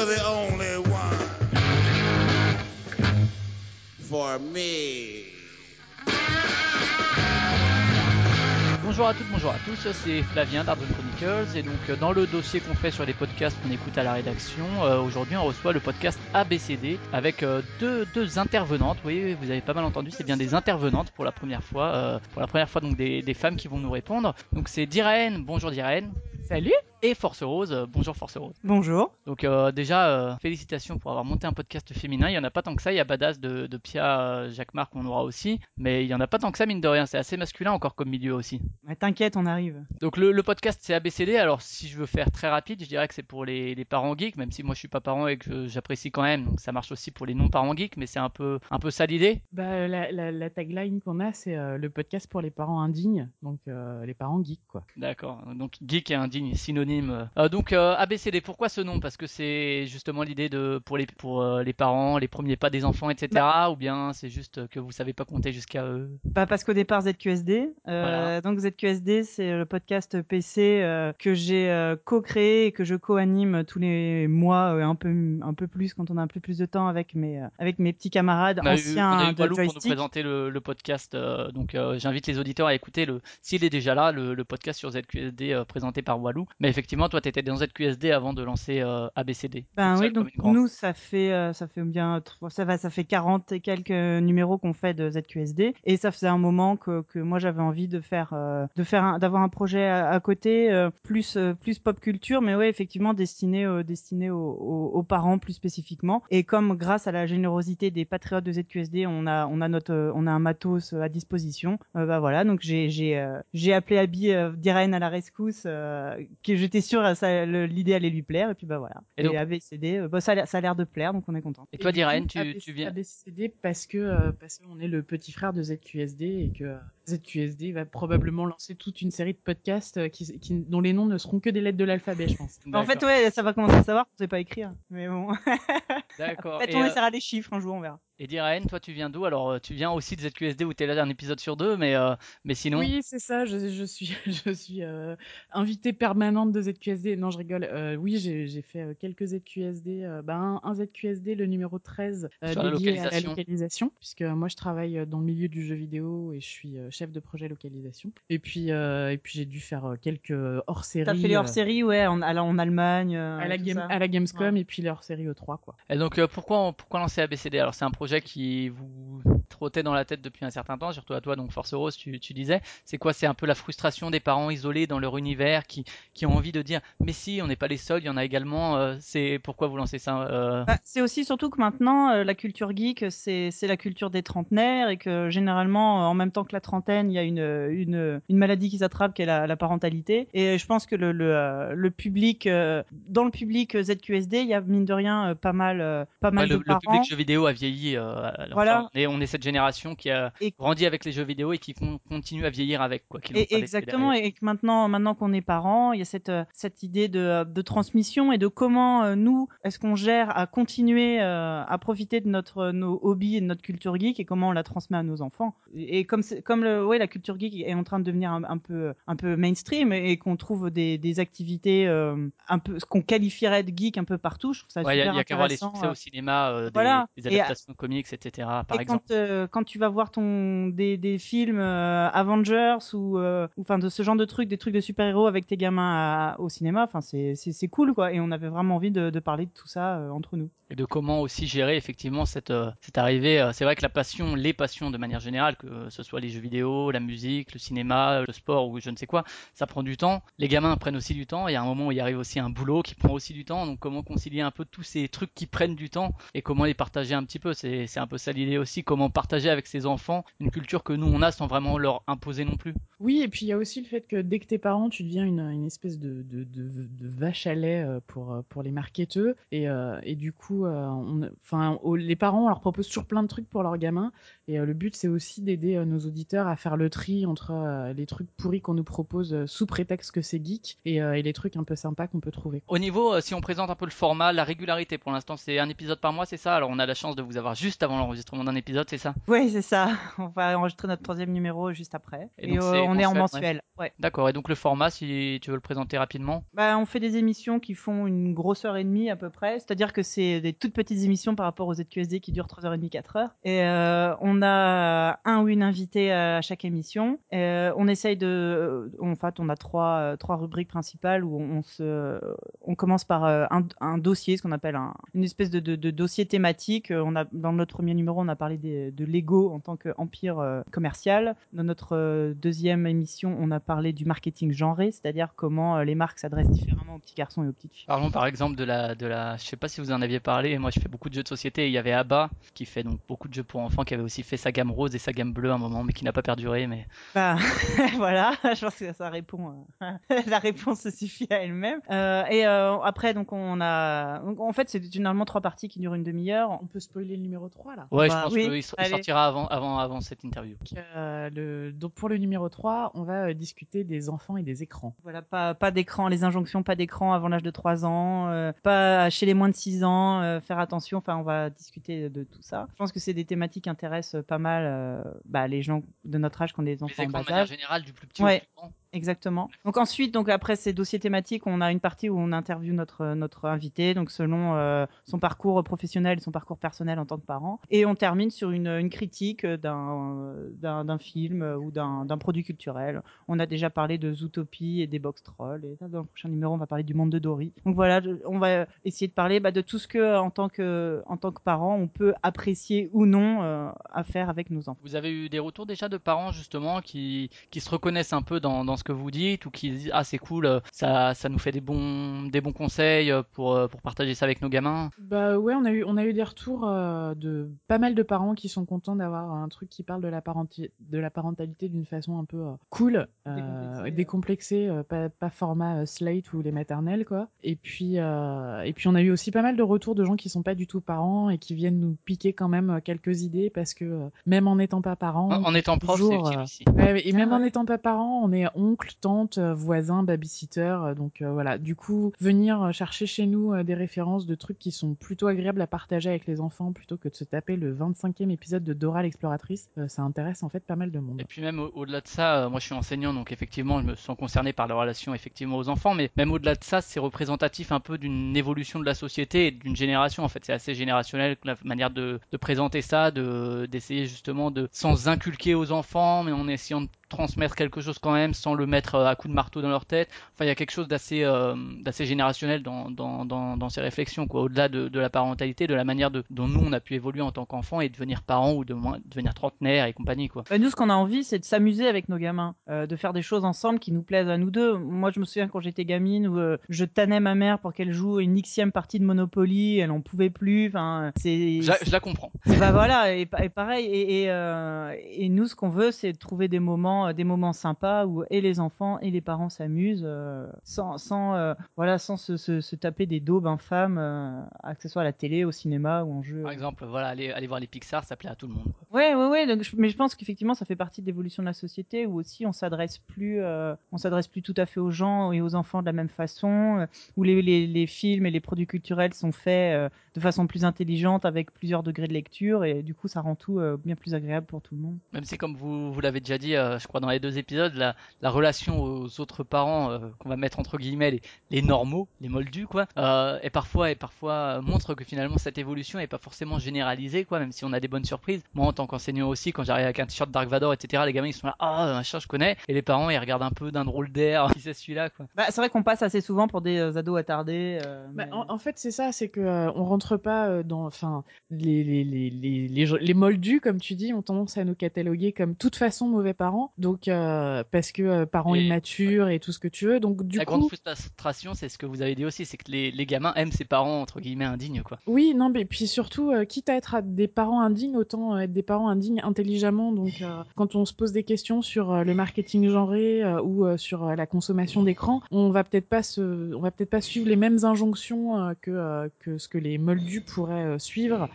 you're the only one for me. Bonjour à toutes, bonjour à tous, c'est Flavien d'Ardon Chronicles et donc euh, dans le dossier qu'on fait sur les podcasts qu'on écoute à la rédaction, euh, aujourd'hui on reçoit le podcast ABCD avec euh, deux, deux intervenantes, oui vous avez pas mal entendu, c'est bien des intervenantes pour la première fois, euh, pour la première fois donc des, des femmes qui vont nous répondre. Donc c'est Diraen, bonjour Diraen. Salut Et Force Rose, euh, bonjour Force Rose. Bonjour. Donc euh, déjà, euh, félicitations pour avoir monté un podcast féminin. Il y en a pas tant que ça. Il y a Badass de, de Pia, Jacques Marc qu'on aura aussi, mais il y en a pas tant que ça mine de rien. C'est assez masculin encore comme milieu aussi. Mais T'inquiète, on arrive. Donc le, le podcast c'est ABCD. Alors si je veux faire très rapide, je dirais que c'est pour les, les parents geeks, même si moi je suis pas parent et que j'apprécie quand même. Donc ça marche aussi pour les non parents geeks, mais c'est un peu un peu ça l'idée. Bah, la, la, la tagline qu'on a, c'est le podcast pour les parents indignes, donc les parents geeks, quoi. D'accord. Donc geek et indigne, synonyme. Euh, donc euh, ABCD, pourquoi ce nom? Parce que c'est justement l'idée de pour les pour euh, les parents, les premiers pas des enfants, etc. Ou bien c'est juste que vous savez pas compter jusqu'à eux? Bah, parce qu'au départ, ZQSD. Euh, Voilà. Donc ZQSD, c'est le podcast PC euh, que j'ai euh, co-créé et que je co-anime tous les mois, euh, un peu un peu plus quand on a un peu plus de temps avec mes euh, avec mes petits camarades anciens on a eu de pour nous présenter le, le podcast. euh, donc euh, j'invite les auditeurs à écouter le s'il est déjà là le, le podcast sur ZQSD euh, présenté par Walou. Mais effectivement, toi t'étais dans ZQSD avant de lancer euh, ABCD. Ben oui, donc grande. nous ça fait euh, ça fait bien ça va ça fait 40 et quelques numéros qu'on fait de ZQSD et ça faisait un moment que, que moi j'avais envie de faire euh, de faire d'avoir un projet à, à côté plus plus pop culture mais ouais effectivement destiné destiné aux, aux, aux parents plus spécifiquement et comme grâce à la générosité des patriotes de ZQSD on a on a notre on a un matos à disposition bah voilà donc j'ai j'ai j'ai appelé Abby d'Irène à la rescousse que j'étais sûr l'idée allait lui plaire et puis bah voilà Et et, donc- ABCD, euh, bah, ça a l'air- ça a l'air de plaire, donc on est content. Et toi, coup, tu, ABC tu viens. ABCD parce que euh, parce qu'on est le petit frère de ZQSD et que euh, ZQSD va probablement lancer toute une série de podcasts qui, qui- dont les noms ne seront que des lettres de l'alphabet, je pense. En fait, D'accord. ouais, ça va commencer à savoir qu'on sait pas écrire, mais bon. D'accord. Peut-être Et, on euh, essaiera des chiffres un jour, on verra. Et Diraen, toi tu viens d'où? Alors euh, tu viens aussi de ZQSD où t'es là un épisode sur deux, mais euh, mais sinon? Oui, c'est ça. Je, je suis je suis euh, invitée permanente de ZQSD. Non, je rigole. Euh, oui, j'ai j'ai fait quelques ZQSD. euh, ben, un, un ZQSD, le numéro 13, euh, Sur la dédié à la localisation. localisation, puisque moi je travaille dans le milieu du jeu vidéo et je suis euh, chef de projet localisation. Et puis euh, et puis j'ai dû faire quelques hors-séries. T'as fait les hors-séries, ouais, en, allant en Allemagne. euh, à la, tout game, ça. à la Gamescom et puis les hors-séries E3 quoi. Et donc euh, pourquoi pourquoi lancer ABCD Alors c'est un projet qui vous trottait dans la tête depuis un certain temps, surtout à toi donc Force Rose tu, tu disais. C'est quoi? C'est un peu la frustration des parents isolés dans leur univers qui qui ont envie de dire mais si on n'est pas les seuls, il y en a également. euh, c'est pourquoi vous lancez ça euh, Bah, c'est aussi surtout que maintenant, euh, la culture geek, c'est c'est la culture des trentenaires et que généralement, en même temps que la trentaine, il y a une, une, une maladie qui s'attrape qui est la, la parentalité. Et je pense que le, le, le public, dans le public ZQSD, il y a mine de rien pas mal, pas mal ouais, le, de le parents. public jeux vidéo a vieilli. Euh, Voilà. enfin, et on est cette génération qui a Et- grandi avec les jeux vidéo et qui con- continue à vieillir avec quoi. l'ont Et, exactement, et que maintenant, maintenant qu'on est parents, il y a cette euh, cette idée de, de transmission et de comment euh, nous est-ce qu'on gère à continuer euh, à profiter de notre nos hobbies et de notre culture geek et comment on la transmet à nos enfants. Et, et comme comme le ouais la culture geek est en train de devenir un, un peu un peu mainstream et, et qu'on trouve des des activités euh, un peu ce qu'on qualifierait de geek un peu partout, je trouve ça Ouais, il y a, super il y a qu'à voir les intéressant, succès euh, au cinéma, euh, des, voilà. des Et adaptations de comics, etc. Par et exemple. quand, euh, quand tu vas voir ton des, des films euh, Avengers ou euh, ou, enfin de ce genre de trucs, des trucs de super-héros avec tes gamins à- au cinéma, enfin c'est cool quoi. Et on avait vraiment envie de, de parler de tout ça entre nous. et de comment aussi gérer effectivement cette cette arrivée. C'est vrai que la passion, les passions de manière générale, que ce soit les jeux vidéo, la musique, le cinéma, le sport ou je ne sais quoi, ça prend du temps. Les gamins prennent aussi du temps. Il y a un moment où il arrive aussi un boulot qui prend aussi du temps. Donc comment concilier un peu tous ces trucs qui prennent du temps et comment les partager un petit peu? C'est c'est un peu ça l'idée aussi. Comment partager avec ses enfants une culture que nous on a sans vraiment leur imposer non plus. Oui, et puis il y a aussi le fait que dès que t'es parent, tu deviens une, une espèce de, de, de, de vache à lait euh, pour, euh, pour les marketeux. Et, euh, et du coup, euh, on, enfin, les parents, on leur propose toujours plein de trucs pour leurs gamins. Et le but, c'est aussi d'aider nos auditeurs à faire le tri entre les trucs pourris qu'on nous propose sous prétexte que c'est geek et, et, les trucs un peu sympas qu'on peut trouver. Au niveau, si on présente un peu le format, la régularité, pour l'instant, c'est un épisode par mois, c'est ça? Alors, on a la chance de vous avoir juste avant l'enregistrement d'un épisode, c'est ça? Oui, c'est ça. On va enregistrer notre troisième numéro juste après. Et, donc, on est en mensuel. Ouais. D'accord. Et donc, le format, si tu veux le présenter rapidement bah, On fait des émissions qui font une grosse heure et demie à peu près. C'est-à-dire que c'est des toutes petites émissions par rapport aux ZQSD qui durent 3h30, 4h. Et euh, on a un ou une invitée à chaque émission. Euh, on essaye de... En fait, on a trois, trois rubriques principales où on, se, on commence par un, un dossier, ce qu'on appelle un, une espèce de, de, de, dossier thématique. On a, dans notre premier numéro, on a parlé des, de Lego en tant qu'empire euh, commercial. Dans notre euh, deuxième émission, on a parlé du marketing genré, c'est-à-dire comment euh, les marques s'adressent différemment aux petits garçons et aux petites filles. Parlons par exemple de la, de la, je sais pas si vous en aviez parlé. Moi, je fais beaucoup de jeux de société. il y avait Abba qui fait donc beaucoup de jeux pour enfants, qui avait aussi fait sa gamme rose et sa gamme bleue à un moment, mais qui n'a pas perduré. Mais bah, voilà, je pense que ça répond. la réponse se suffit à elle-même. et après, donc on a, en fait, c'est généralement trois parties qui durent une demi-heure. On peut spoiler le numéro 3 là? Ouais, je pense qu'il il sortira avant, avant, avant cette interview. Euh, le, donc pour le numéro 3, on va euh, discuter des enfants et des écrans. Voilà, pas, pas d'écran, les injonctions, pas d'écran avant l'âge de 3 ans, euh, pas chez les moins de 6 ans, euh, faire attention, enfin on va discuter de tout ça. Je pense que c'est des thématiques qui intéressent pas mal euh, bah, les gens de notre âge qui ont des enfants les écrans en de bas manière âge. générale, du plus petit Ouais. au plus grand. Exactement. Donc ensuite, donc après ces dossiers thématiques, on a une partie où on interviewe notre notre invité, donc selon euh, son parcours professionnel, son parcours personnel en tant que parent, et on termine sur une, une critique d'un d'un film ou d'un produit culturel. On a déjà parlé de Zootopie et des box trolls, et dans le prochain numéro, on va parler du monde de Dory. Donc voilà, on va essayer de parler bah, de tout ce que en tant que en tant que parent, on peut apprécier ou non euh, à faire avec nos enfants. Vous avez eu des retours déjà de parents justement qui, qui se reconnaissent un peu dans, dans ce que vous dites ou qui disent ah c'est cool euh, ça, ça nous fait des bons des bons conseils euh, pour, euh, pour partager ça avec nos gamins. Bah ouais, on a eu on a eu des retours euh, de pas mal de parents qui sont contents d'avoir un truc qui parle de la parenti- de la parentalité d'une façon un peu euh, cool, euh, Décomplexée. euh, pas, pas format euh, Slate ou les maternelles quoi. Et puis euh, et puis on a eu aussi pas mal de retours de gens qui sont pas du tout parents et qui viennent nous piquer quand même quelques idées parce que euh, même en n'étant pas parents, En, en étant prof, c'est toujours, utile euh, aussi. Ouais, ouais, et même Ah en n'étant pas parents, on est oncle, tante, euh, voisin, babysitter. euh, Donc euh, voilà, du coup, venir chercher chez nous des références de trucs qui sont plutôt agréables à partager avec les enfants plutôt que de se taper le 25e épisode de Dora l'exploratrice, ça intéresse en fait pas mal de monde. Et puis même au- au-delà de ça, moi je suis enseignant donc effectivement je me sens concerné par la relation effectivement aux enfants, mais même au-delà de ça c'est représentatif un peu d'une évolution de la société et d'une génération en fait. C'est assez générationnel la manière de, de présenter ça, de d'essayer justement de sans inculquer aux enfants, mais en essayant de transmettre quelque chose quand même sans le mettre euh, à coups de marteau dans leur tête. Enfin il y a quelque chose d'assez euh, d'assez générationnel dans, dans, dans, dans ces réflexions quoi. Au-delà de, de la parentalité, de la manière de, dont nous on a pu évoluer en tant qu'enfant et devenir parents ou de devenir trentenaire et compagnie quoi. Bah, nous, ce qu'on a envie, c'est de s'amuser avec nos gamins, euh, de faire des choses ensemble qui nous plaisent à nous deux. Moi, je me souviens quand j'étais gamine où euh, je tannais ma mère pour qu'elle joue une xième partie de Monopoly, elle en pouvait plus. Enfin, c'est. Je, la- je la comprends. Bah voilà, et, pa- et pareil. Et, et, et nous, ce qu'on veut, c'est de trouver des moments, euh, des moments sympas où et les enfants et les parents s'amusent, euh, sans, sans, euh, voilà, sans se, se, se taper des daubes infâmes, que ce soit à la télé, au cinéma ou en jeu. Par exemple, voilà, aller, aller voir les Pixar, ça plaît à tout le monde. Ouais, ouais, ouais. donc mais je pense qu'effectivement, ça fait partie de l'évolution de la société où aussi on s'adresse plus, on s'adresse plus tout à fait aux gens et aux enfants de la même façon, où les, les, les films et les produits culturels sont faits de façon plus intelligente avec plusieurs degrés de lecture et du coup, ça rend tout bien plus agréable pour tout le monde. Même si, comme vous, vous l'avez déjà dit, je crois dans les deux épisodes, la, la relation aux autres parents, euh, qu'on va mettre entre guillemets les, les normaux, les moldus, quoi, euh, et parfois, et parfois euh, montre que finalement cette évolution est pas forcément généralisée, quoi, même si on a des bonnes surprises. Moi, en tant qu'enseignant aussi, quand j'arrive avec un t-shirt Dark Vador, etc., les gamins ils sont là, ah, machin, je connais, et les parents ils regardent un peu d'un drôle d'air, qui c'est celui-là, quoi. Bah, c'est vrai qu'on passe assez souvent pour des euh, ados attardés. euh, Bah, en, en fait, c'est ça, c'est que euh, on rentre pas euh, dans, enfin, les les les les les moldus, comme tu dis, ont tendance à nous cataloguer comme toute façon mauvais parents. Donc euh, parce que euh, parents Et- immatures et tout ce que tu veux. Donc du la coup, grande frustration, c'est ce que vous avez dit aussi, c'est que les, les gamins aiment ses parents entre guillemets indignes, quoi. Oui, non, mais puis surtout, euh, quitte à être à des parents indignes, autant être des parents indignes intelligemment. Donc, quand on se pose des questions sur le marketing genré ou sur la consommation d'écran, on va peut-être pas se, on va peut-être pas suivre les mêmes injonctions que que ce que les moldus pourraient suivre,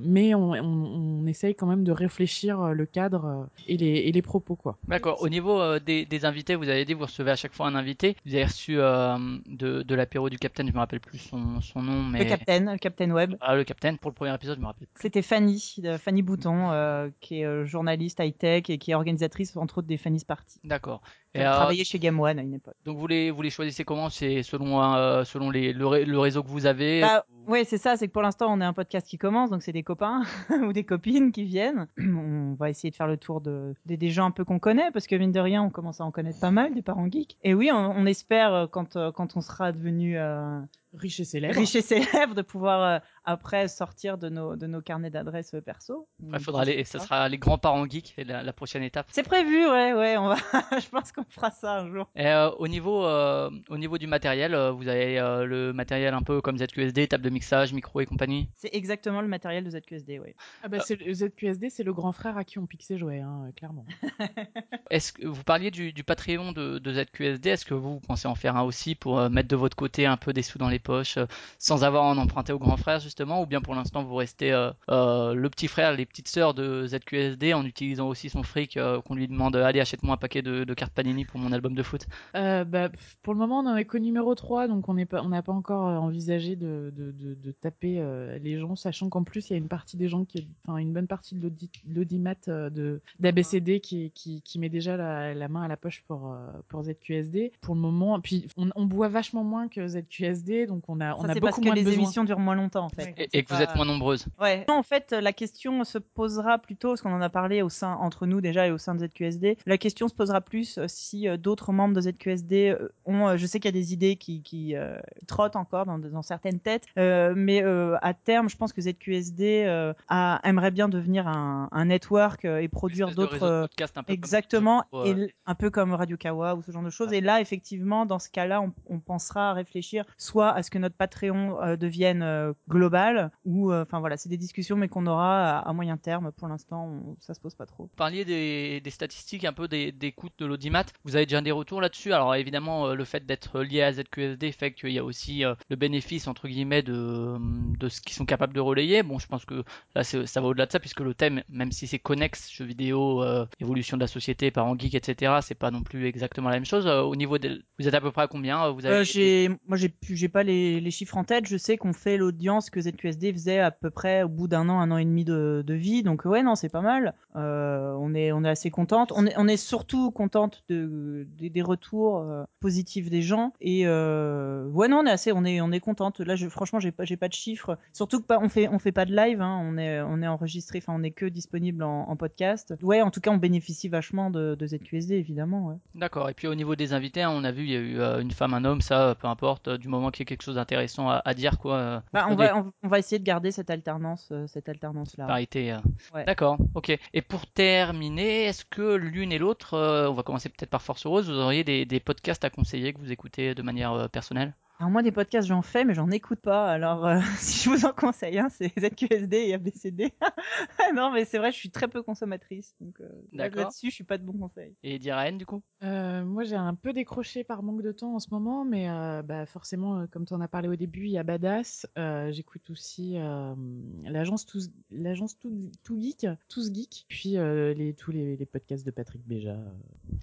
mais on, on, on essaye quand même de réfléchir le cadre et les et les propos quoi. D'accord. Au niveau euh, des, des invités, vous avez dit vous recevez à chaque fois un invité. Vous avez reçu euh, de, de l'apéro du Capitaine, je me rappelle plus son, son nom, mais Le Captain, le Captain Web. ah, le Capitaine pour le premier épisode, je me rappelle. C'était Fanny, Fanny Bouton, euh, qui est journaliste high-tech et qui est organisatrice, entre autres, des Fanny's Party. D'accord. Et, euh, travaillait chez Game One à une époque. donc vous les vous les choisissez comment? C'est selon euh, selon les le, ré- le réseau que vous avez? Bah, ouais, c'est ça, c'est que pour l'instant, on est un podcast qui commence, donc c'est des copains ou des copines qui viennent. On va essayer de faire le tour de, des, des gens un peu qu'on connaît, parce que mine de rien, on commence à en connaître pas mal, des parents geeks. Et oui, on, on espère, euh, quand, quand on sera devenu euh, Riche et célèbre. riche et célèbre, de pouvoir euh, après sortir de nos, de nos carnets d'adresses perso. Après, faudra les, ça sera les grands-parents geeks, et la, la prochaine étape. C'est prévu, ouais, ouais, on va, je pense qu'on fera ça un jour. Et, euh, au niveau euh, au niveau du matériel, euh, vous avez euh, le matériel un peu comme ZQSD, table de mixage, micro et compagnie? C'est exactement le matériel de ZQSD, ouais. Ah bah, le ZQSD, c'est le grand frère à qui on pique ses jouets, hein, clairement. Est-ce que vous parliez du, du Patreon de, de ZQSD Est-ce que vous pensez en faire un aussi pour euh, mettre de votre côté un peu des sous dans les poches euh, sans avoir à en emprunter au grand frère justement Ou bien pour l'instant vous restez euh, euh, le petit frère, les petites sœurs de ZQSD en utilisant aussi son fric euh, qu'on lui demande allez achète-moi un paquet de, de cartes Panini pour mon album de foot Euh, bah, pour le moment, on en est qu'au numéro 3, donc on n'est pas, on n'a pas encore euh, envisagé de, de, de, de taper euh, les gens, sachant qu'en plus, il y a une partie des gens qui, enfin, une bonne partie de l'audi- l'audimat euh, de d'ABCD qui, qui, qui met déjà la, la main à la poche pour, euh, pour ZQSD. Pour le moment, puis on, on boit vachement moins que ZQSD, donc on a, on Ça, a c'est parce beaucoup que moins de les besoins. émissions durent moins longtemps, en fait. Ouais. et, que vous êtes moins nombreuses. Ouais. Non, en fait, la question se posera plutôt, parce qu'on en a parlé au sein, entre nous déjà et au sein de ZQSD, la question se posera plus euh, si euh, d'autres membres de ZQSD euh, ont, euh, je sais qu'il y a des idées qui, qui trottent encore dans, dans certaines têtes, mais à terme, je pense que ZQSD a, aimerait bien devenir un, un network et produire d'autres... podcasts un peu comme- Exactement, pour, et un peu comme Radio Kawa ou ce genre de choses. Et là, effectivement, dans ce cas-là, on, on pensera à réfléchir soit à ce que notre Patreon devienne global, ou, enfin voilà, c'est des discussions, mais qu'on aura à, à moyen terme. Pour l'instant, ça se pose pas trop. Vous parliez des, des statistiques un peu des, des coûts de l'audimat. Vous avez déjà des retours là-dessus? Alors évidemment, euh, le fait d'être lié à ZQSD fait qu'il y a aussi euh, le bénéfice entre guillemets de, de ce qu'ils sont capables de relayer. Bon, je pense que là, ça va au-delà de ça puisque le thème, même si c'est connexe, jeux vidéo, euh, évolution de la société, parents geeks, etc., c'est pas non plus exactement la même chose. Euh, au niveau des, vous êtes à peu près à combien euh, Vous avez Euh, j'ai, moi, j'ai, j'ai pas les, les chiffres en tête. Je sais qu'on fait l'audience que ZQSD faisait à peu près au bout d'un an, un an et demi de, de vie. Donc ouais, non, c'est pas mal. Euh, on est, on est assez contente. On est, on est surtout contente de, des- des retours euh, positifs des gens. Et euh, ouais, non, on est assez, on est, on est contente. Là, je, franchement, j'ai pas, j'ai pas de chiffres. Surtout que pas, on fait, on fait pas de live. Hein. On est, on est enregistré. Enfin, on est que disponible en, en podcast. Ouais, en tout cas, on bénéficie vachement de, de ZQSD, évidemment. Ouais. D'accord. Et puis au niveau des invités, hein, on a vu, il y a eu euh, une femme, un homme, ça, peu importe, du moment qu'il y a quelque chose d'intéressant à, à dire, quoi. Bah, on va, on, on va essayer de garder cette alternance, cette alternance là. parité. Ouais. D'accord. Ok. Et pour terminer, est-ce que l'une et l'autre, on va commencer peut-être par Force Rose, vous auriez des, podcasts à conseiller que vous écoutez de manière euh, personnelle? Alors moi des podcasts j'en fais mais j'en écoute pas. Alors euh, si je vous en conseille un c'est ZQSD et ABCD. non mais c'est vrai je suis très peu consommatrice donc euh, là-dessus je suis pas de bons conseils. Et Diraen, du coup? Euh, moi, j'ai un peu décroché par manque de temps en ce moment, mais euh, bah, forcément, comme tu en as parlé au début, il y a Badass. Euh, J'écoute aussi euh, l'agence Tous, l'agence Tout, Tout Geek, Tous Geek, puis euh, les, tous les, les podcasts de Patrick Béja.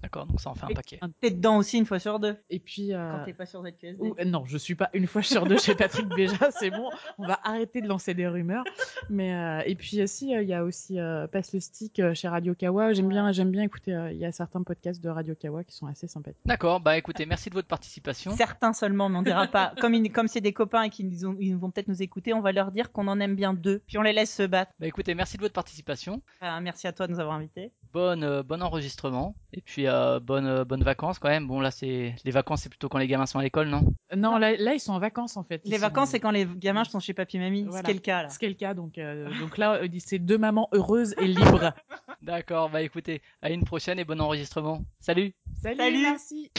D'accord, donc ça en fait un Et- paquet. T'es dedans aussi une fois sur deux Et puis, euh, quand t'es pas sur ZQSD. ou- euh, non, je suis pas une fois sur deux chez Patrick Béja, c'est bon, on va arrêter de lancer des rumeurs. Mais euh, et puis aussi, euh, il y a aussi euh, Passe le stick euh, chez Radio Kawa. J'aime bien, j'aime bien écouter. euh, Il y a certains podcasts de Radio Kawa qui sont assez sympathiques. D'accord, bah écoutez, merci de votre participation. Certains seulement mais on dira pas. Comme ils- comme c'est des copains et qu'ils nous ont- ils vont peut-être nous écouter on va leur dire qu'on en aime bien deux puis on les laisse se battre. Bah écoutez, merci de votre participation. Ah, merci à toi de nous avoir invités. Bonne, euh, bon enregistrement. Et puis, euh, bonne, euh, bonnes vacances quand même. Bon, là, c'est les vacances, c'est plutôt quand les gamins sont à l'école, non? Non, là, là, ils sont en vacances en fait. Ils Les sont- vacances c'est quand les gamins sont chez papy mamie. Voilà. Ce qui est le cas là. Ce qui est le cas, donc, euh, donc là, c'est deux mamans heureuses et libres. D'accord, bah écoutez, à une prochaine et bon enregistrement. Salut Salut, Salut. merci.